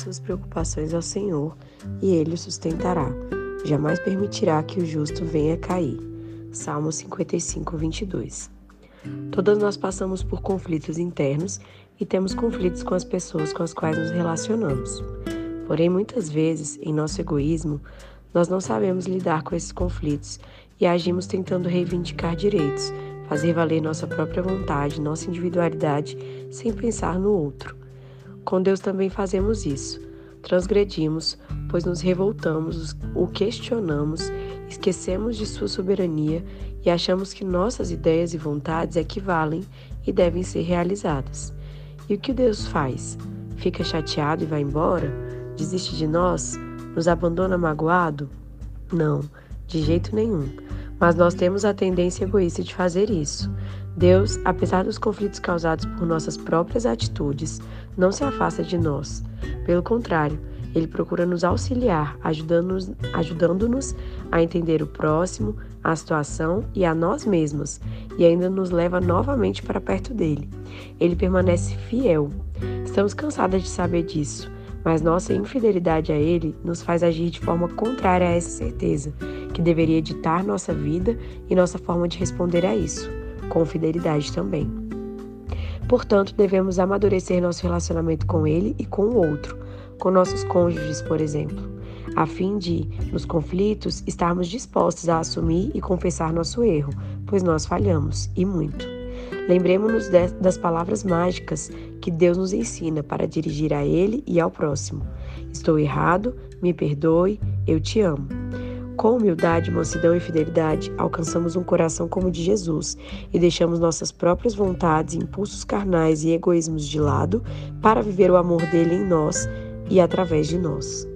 suas preocupações ao Senhor e ele o sustentará. Jamais permitirá que o justo venha cair. Salmo 55, 22. Todas nós passamos por conflitos internos e temos conflitos com as pessoas com as quais nos relacionamos. Porém, muitas vezes, em nosso egoísmo, nós não sabemos lidar com esses conflitos e agimos tentando reivindicar direitos, fazer valer nossa própria vontade, nossa individualidade, sem pensar no outro. Com Deus também fazemos isso. Transgredimos, pois nos revoltamos, o questionamos, esquecemos de sua soberania e achamos que nossas ideias e vontades equivalem e devem ser realizadas. E o que Deus faz? Fica chateado e vai embora? Desiste de nós? Nos abandona magoado? Não, de jeito nenhum. Mas nós temos a tendência egoísta de fazer isso. Deus, apesar dos conflitos causados por nossas próprias atitudes, não se afasta de nós. Pelo contrário, ele procura nos auxiliar, ajudando-nos ajudando a entender o próximo, a situação e a nós mesmos, e ainda nos leva novamente para perto dele. Ele permanece fiel. Estamos cansadas de saber disso, mas nossa infidelidade a ele nos faz agir de forma contrária a essa certeza que deveria ditar nossa vida e nossa forma de responder a isso, com fidelidade também. Portanto, devemos amadurecer nosso relacionamento com Ele e com o outro, com nossos cônjuges, por exemplo, a fim de, nos conflitos, estarmos dispostos a assumir e confessar nosso erro, pois nós falhamos, e muito. Lembremos-nos das palavras mágicas que Deus nos ensina para dirigir a Ele e ao próximo. Estou errado, me perdoe, eu te amo. Com humildade, mansidão e fidelidade, alcançamos um coração como o de Jesus e deixamos nossas próprias vontades, impulsos carnais e egoísmos de lado para viver o amor dele em nós e através de nós.